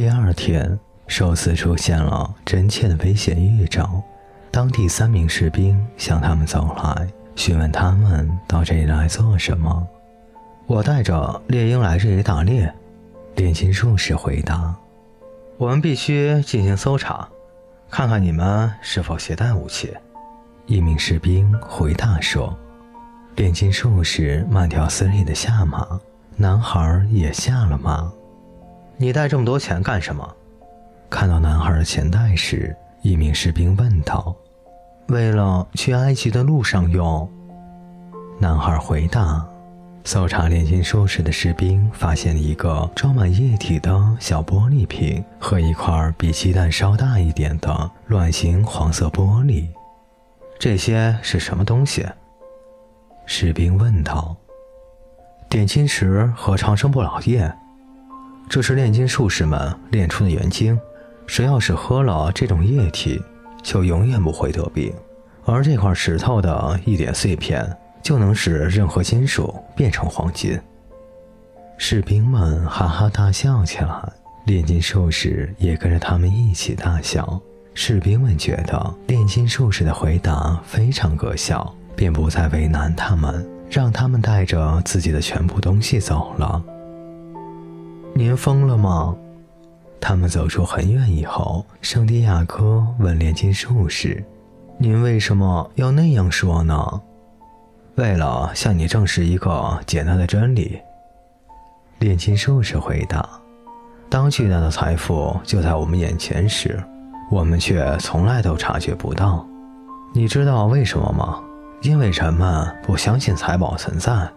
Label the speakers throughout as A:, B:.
A: 第二天，寿司出现了真切的危险预兆。当地三名士兵向他们走来，询问他们到这里来做什么。
B: 我带着猎鹰来这里打猎。
A: 炼金术士回答：“
B: 我们必须进行搜查，看看你们是否携带武器。”
A: 一名士兵回答说。炼金术士慢条斯理地下马，男孩也下了马。
B: 你带这么多钱干什么？
A: 看到男孩的钱袋时，一名士兵问道：“
B: 为了去埃及的路上用。”
A: 男孩回答。搜查炼金术士的士兵发现了一个装满液体的小玻璃瓶和一块比鸡蛋稍大一点的卵形黄色玻璃。
B: 这些是什么东西？
A: 士兵问道。
B: 点金石和长生不老液，这是炼金术士们炼出的原精。谁要是喝了这种液体，就永远不会得病。而这块石头的一点碎片，就能使任何金属变成黄金。
A: 士兵们哈哈大笑起来，炼金术士也跟着他们一起大笑。士兵们觉得炼金术士的回答非常可笑。便不再为难他们，让他们带着自己的全部东西走了。
B: 您疯了吗？
A: 他们走出很远以后，圣地亚哥问炼金术士：“
B: 您为什么要那样说呢？”为了向你证实一个简单的真理。
A: 炼金术士回答：“
B: 当巨大的财富就在我们眼前时，我们却从来都察觉不到。你知道为什么吗？”因为人们不相信财宝存在，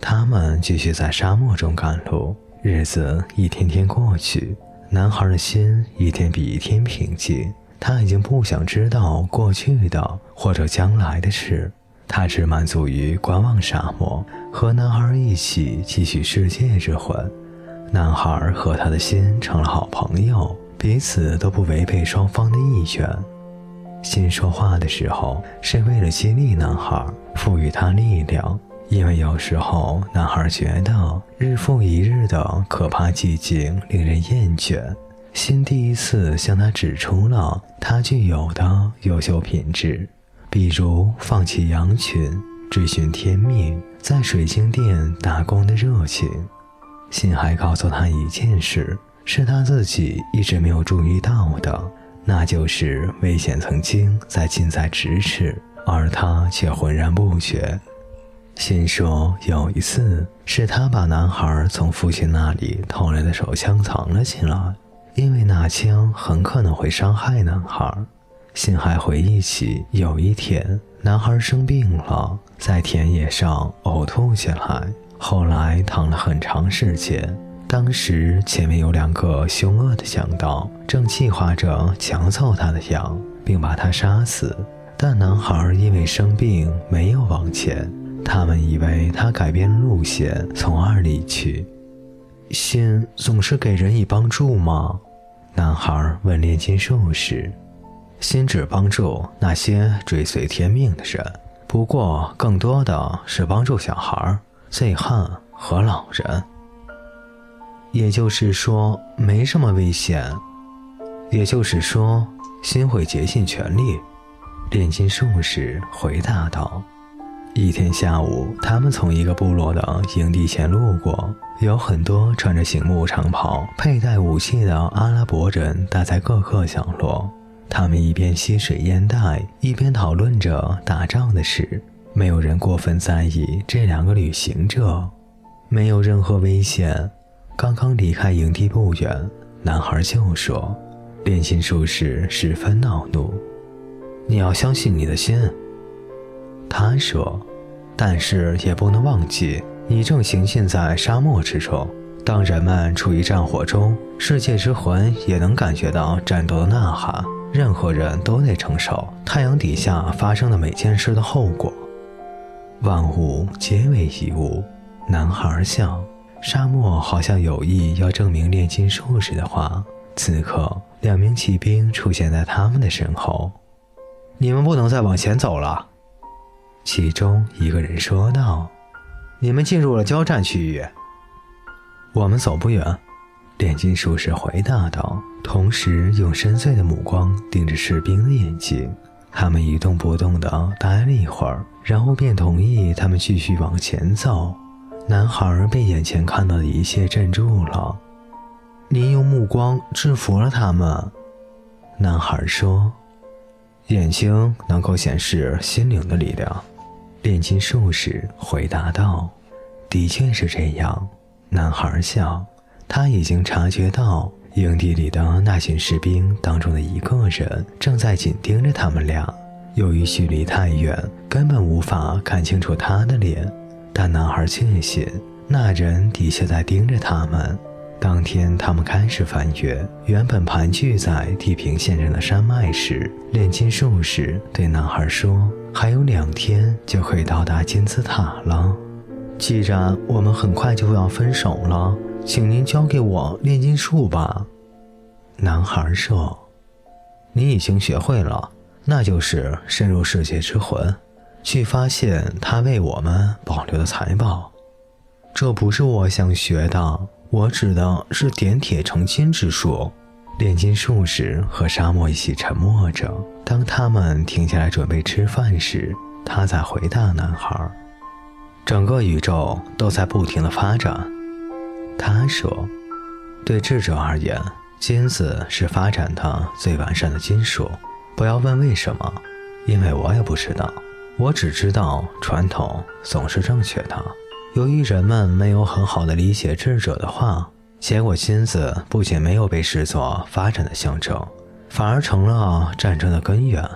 A: 他们继续在沙漠中赶路。日子一天天过去，男孩的心一天比一天平静。他已经不想知道过去的或者将来的事，他只满足于观望沙漠，和男孩一起继续世界之魂。男孩和他的心成了好朋友，彼此都不违背双方的意愿。心说话的时候，是为了激励男孩，赋予他力量。因为有时候，男孩觉得日复一日的可怕寂静令人厌倦。心第一次向他指出了他具有的优秀品质，比如放弃羊群，追寻天命，在水晶店打工的热情。心还告诉他一件事，是他自己一直没有注意到的。那就是危险曾经在近在咫尺，而他却浑然不觉。心说有一次是他把男孩从父亲那里偷来的手枪藏了起来，因为那枪很可能会伤害男孩。心还回忆起有一天男孩生病了，在田野上呕吐起来，后来躺了很长时间。当时前面有两个凶恶的强盗，正计划着抢走他的羊，并把他杀死。但男孩因为生病没有往前，他们以为他改变路线，从而离去。
B: 心总是给人以帮助吗？
A: 男孩问炼金术士。
B: 心只帮助那些追随天命的人，不过更多的是帮助小孩、醉汉和老人。也就是说，没什么危险。也就是说，心会竭尽全力。
A: 炼金术士回答道：“一天下午，他们从一个部落的营地前路过，有很多穿着醒目长袍、佩戴武器的阿拉伯人待在各个角落。他们一边吸水烟袋，一边讨论着打仗的事。没有人过分在意这两个旅行者，没有任何危险。”刚刚离开营地不远，男孩就说：“炼金术士十分恼怒，
B: 你要相信你的心。”
A: 他说：“
B: 但是也不能忘记，你正行进在沙漠之中。当人们处于战火中，世界之魂也能感觉到战斗的呐喊。任何人都得承受太阳底下发生的每件事的后果。
A: 万物皆为一物。”男孩笑。沙漠好像有意要证明炼金术士的话。此刻，两名骑兵出现在他们的身后。
B: “你们不能再往前走了。”
A: 其中一个人说道。
B: “你们进入了交战区域。”
A: 我们走不远。”炼金术士回答道，同时用深邃的目光盯着士兵的眼睛。他们一动不动地待了一会儿，然后便同意他们继续往前走。男孩被眼前看到的一切镇住了。
B: 您用目光制服了他们，
A: 男孩说：“
B: 眼睛能够显示心灵的力量。”
A: 炼金术士回答道：“的确是这样。”男孩笑。他已经察觉到营地里的那群士兵当中的一个人正在紧盯着他们俩，由于距离太远，根本无法看清楚他的脸，但男孩确信那人的确在盯着他们。当天，他们开始翻越原本盘踞在地平线上的山脉时，炼金术士对男孩说：“还有两天就可以到达金字塔了。
B: 既然我们很快就要分手了。”请您教给我炼金术吧，
A: 男孩说：“
B: 你已经学会了，那就是深入世界之魂，去发现他为我们保留的财宝。
A: 这不是我想学的，我指的是点铁成金之术。”炼金术士和沙漠一起沉默着。当他们停下来准备吃饭时，他在回答男孩：“
B: 整个宇宙都在不停的发展。”
A: 他说：“
B: 对智者而言，金子是发展的最完善的金属。不要问为什么，因为我也不知道。我只知道传统总是正确的。由于人们没有很好的理解智者的话，结果金子不仅没有被视作发展的象征，反而成了战争的根源。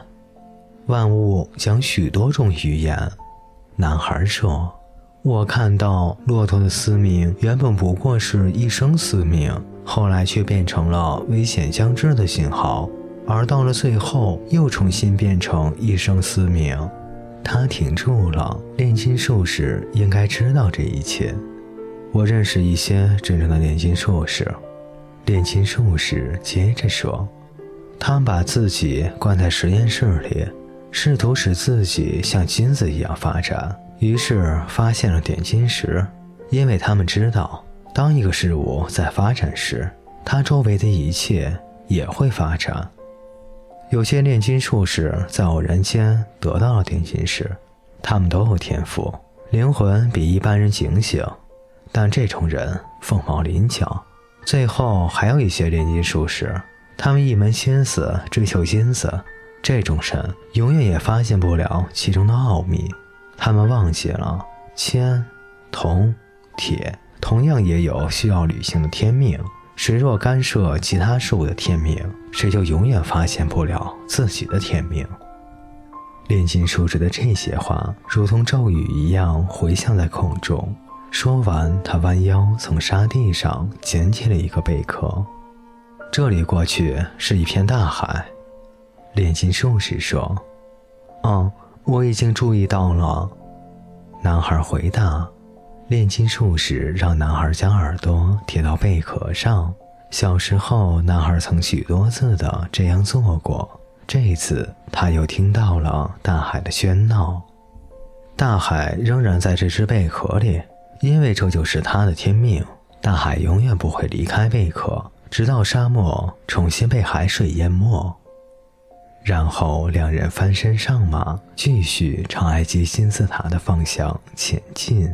B: 万物讲许多种语言。”
A: 男孩说。
B: 我看到骆驼的嘶鸣原本不过是一声嘶鸣，后来却变成了危险将至的信号，而到了最后又重新变成一声嘶鸣。
A: 他停住了。炼金术士应该知道这一切。
B: 我认识一些真正的炼金术士。
A: 炼金术士接着说：“
B: 他们把自己关在实验室里，试图使自己像金子一样发展。”于是发现了点金石，因为他们知道，当一个事物在发展时，它周围的一切也会发展。有些炼金术士在偶然间得到了点金石，他们都有天赋，灵魂比一般人警醒，但这种人凤毛麟角。最后还有一些炼金术士，他们一门心思追求金子，这种人永远也发现不了其中的奥秘。他们忘记了铅、铜、铁同样也有需要履行的天命。谁若干涉其他事物的天命，谁就永远发现不了自己的天命。
A: 炼金术士的这些话如同咒语一样回响在空中。说完，他弯腰从沙地上捡起了一个贝壳。
B: 这里过去是一片大海。
A: 炼金术士说：“
B: 嗯。”我已经注意到了，
A: 男孩回答。炼金术士让男孩将耳朵贴到贝壳上。小时候，男孩曾许多次的这样做过。这一次，他又听到了大海的喧闹。
B: 大海仍然在这只贝壳里，因为这就是他的天命。大海永远不会离开贝壳，直到沙漠重新被海水淹没。
A: 然后，两人翻身上马，继续朝埃及金字塔的方向前进。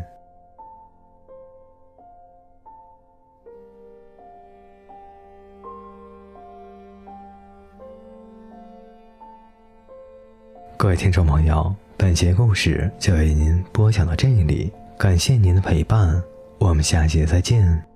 A: 各位听众朋友，本节故事就为您播讲到这里，感谢您的陪伴，我们下节再见。